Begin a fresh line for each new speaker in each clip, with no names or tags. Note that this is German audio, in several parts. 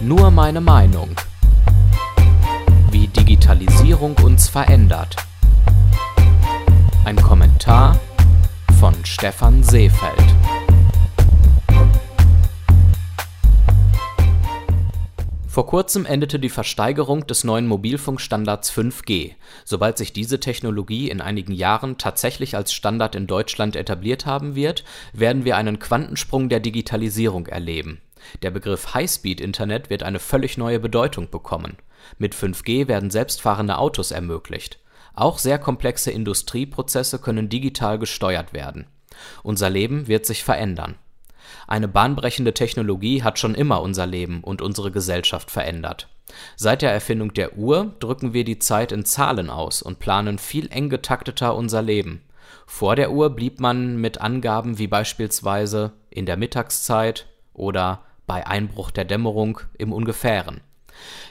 Nur meine Meinung. Wie Digitalisierung uns verändert. Ein Kommentar von Stefan Seefeld. Vor kurzem endete die Versteigerung des neuen Mobilfunkstandards 5G. Sobald sich diese Technologie in einigen Jahren tatsächlich als Standard in Deutschland etabliert haben wird, werden wir einen Quantensprung der Digitalisierung erleben. Der Begriff Highspeed-Internet wird eine völlig neue Bedeutung bekommen. Mit 5G werden selbstfahrende Autos ermöglicht. Auch sehr komplexe Industrieprozesse können digital gesteuert werden. Unser Leben wird sich verändern eine bahnbrechende Technologie hat schon immer unser Leben und unsere Gesellschaft verändert. Seit der Erfindung der Uhr drücken wir die Zeit in Zahlen aus und planen viel eng getakteter unser Leben. Vor der Uhr blieb man mit Angaben wie beispielsweise in der Mittagszeit oder bei Einbruch der Dämmerung im Ungefähren.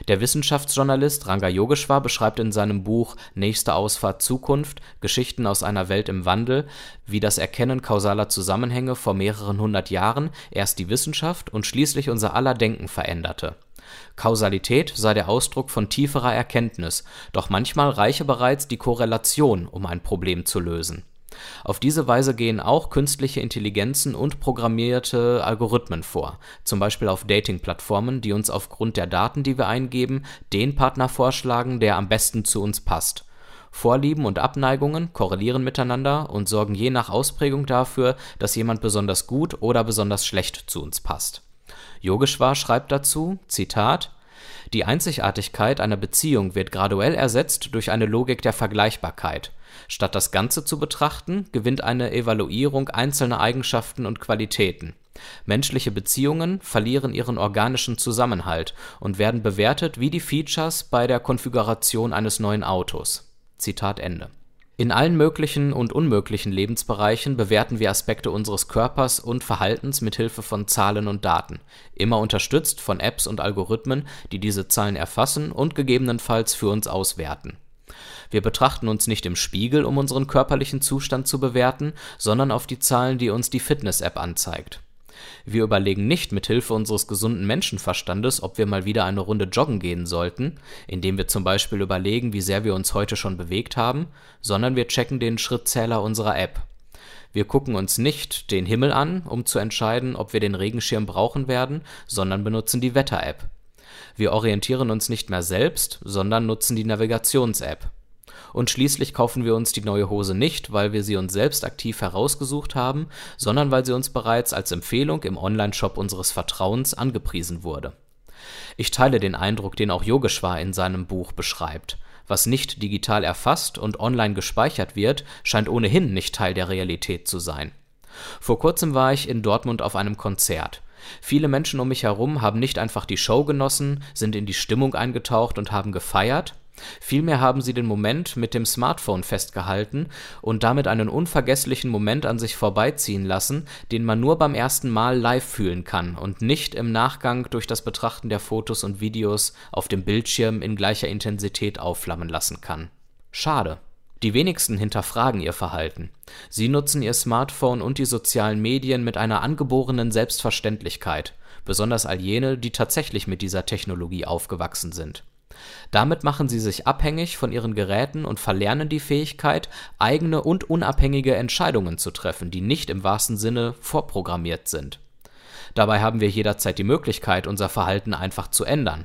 Der Wissenschaftsjournalist Ranga Yogeshwar beschreibt in seinem Buch Nächste Ausfahrt Zukunft – Geschichten aus einer Welt im Wandel, wie das Erkennen kausaler Zusammenhänge vor mehreren hundert Jahren erst die Wissenschaft und schließlich unser aller Denken veränderte. Kausalität sei der Ausdruck von tieferer Erkenntnis, doch manchmal reiche bereits die Korrelation, um ein Problem zu lösen auf diese Weise gehen auch künstliche Intelligenzen und programmierte Algorithmen vor, zum Beispiel auf Dating-Plattformen, die uns aufgrund der Daten, die wir eingeben, den Partner vorschlagen, der am besten zu uns passt. Vorlieben und Abneigungen korrelieren miteinander und sorgen je nach Ausprägung dafür, dass jemand besonders gut oder besonders schlecht zu uns passt. Yogeshwar schreibt dazu, Zitat, die Einzigartigkeit einer Beziehung wird graduell ersetzt durch eine Logik der Vergleichbarkeit Statt das Ganze zu betrachten, gewinnt eine Evaluierung einzelner Eigenschaften und Qualitäten. Menschliche Beziehungen verlieren ihren organischen Zusammenhalt und werden bewertet wie die Features bei der Konfiguration eines neuen Autos. Zitat Ende. In allen möglichen und unmöglichen Lebensbereichen bewerten wir Aspekte unseres Körpers und Verhaltens mit Hilfe von Zahlen und Daten, immer unterstützt von Apps und Algorithmen, die diese Zahlen erfassen und gegebenenfalls für uns auswerten wir betrachten uns nicht im Spiegel, um unseren körperlichen Zustand zu bewerten, sondern auf die Zahlen, die uns die Fitness-App anzeigt. Wir überlegen nicht mit Hilfe unseres gesunden Menschenverstandes, ob wir mal wieder eine Runde joggen gehen sollten, indem wir zum Beispiel überlegen, wie sehr wir uns heute schon bewegt haben, sondern wir checken den Schrittzähler unserer App. Wir gucken uns nicht den Himmel an, um zu entscheiden, ob wir den Regenschirm brauchen werden, sondern benutzen die Wetter-App. Wir orientieren uns nicht mehr selbst, sondern nutzen die Navigations-App. Und schließlich kaufen wir uns die neue Hose nicht, weil wir sie uns selbst aktiv herausgesucht haben, sondern weil sie uns bereits als Empfehlung im Onlineshop unseres Vertrauens angepriesen wurde. Ich teile den Eindruck, den auch Yogeshwar in seinem Buch beschreibt. Was nicht digital erfasst und online gespeichert wird, scheint ohnehin nicht Teil der Realität zu sein. Vor kurzem war ich in Dortmund auf einem Konzert. Viele Menschen um mich herum haben nicht einfach die Show genossen, sind in die Stimmung eingetaucht und haben gefeiert, Vielmehr haben sie den Moment mit dem Smartphone festgehalten und damit einen unvergesslichen Moment an sich vorbeiziehen lassen, den man nur beim ersten Mal live fühlen kann und nicht im Nachgang durch das Betrachten der Fotos und Videos auf dem Bildschirm in gleicher Intensität aufflammen lassen kann. Schade. Die wenigsten hinterfragen ihr Verhalten. Sie nutzen ihr Smartphone und die sozialen Medien mit einer angeborenen Selbstverständlichkeit, besonders all jene, die tatsächlich mit dieser Technologie aufgewachsen sind. Damit machen sie sich abhängig von ihren Geräten und verlernen die Fähigkeit, eigene und unabhängige Entscheidungen zu treffen, die nicht im wahrsten Sinne vorprogrammiert sind. Dabei haben wir jederzeit die Möglichkeit, unser Verhalten einfach zu ändern.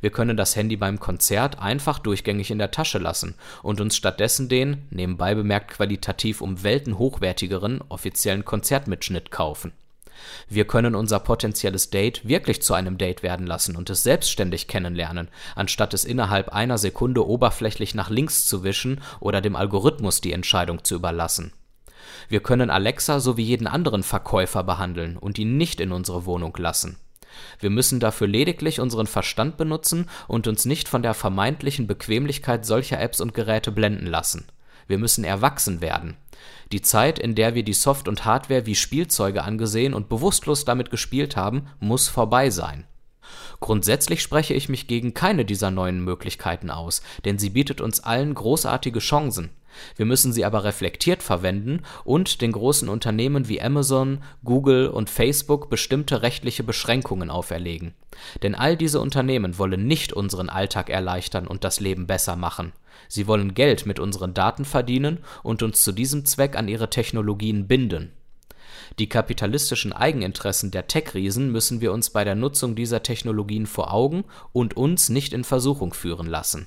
Wir können das Handy beim Konzert einfach durchgängig in der Tasche lassen und uns stattdessen den, nebenbei bemerkt qualitativ um Welten hochwertigeren, offiziellen Konzertmitschnitt kaufen wir können unser potenzielles Date wirklich zu einem Date werden lassen und es selbstständig kennenlernen, anstatt es innerhalb einer Sekunde oberflächlich nach links zu wischen oder dem Algorithmus die Entscheidung zu überlassen. Wir können Alexa so wie jeden anderen Verkäufer behandeln und ihn nicht in unsere Wohnung lassen. Wir müssen dafür lediglich unseren Verstand benutzen und uns nicht von der vermeintlichen Bequemlichkeit solcher Apps und Geräte blenden lassen. Wir müssen erwachsen werden. Die Zeit, in der wir die Soft und Hardware wie Spielzeuge angesehen und bewusstlos damit gespielt haben, muss vorbei sein. Grundsätzlich spreche ich mich gegen keine dieser neuen Möglichkeiten aus, denn sie bietet uns allen großartige Chancen. Wir müssen sie aber reflektiert verwenden und den großen Unternehmen wie Amazon, Google und Facebook bestimmte rechtliche Beschränkungen auferlegen. Denn all diese Unternehmen wollen nicht unseren Alltag erleichtern und das Leben besser machen. Sie wollen Geld mit unseren Daten verdienen und uns zu diesem Zweck an ihre Technologien binden. Die kapitalistischen Eigeninteressen der Tech-Riesen müssen wir uns bei der Nutzung dieser Technologien vor Augen und uns nicht in Versuchung führen lassen.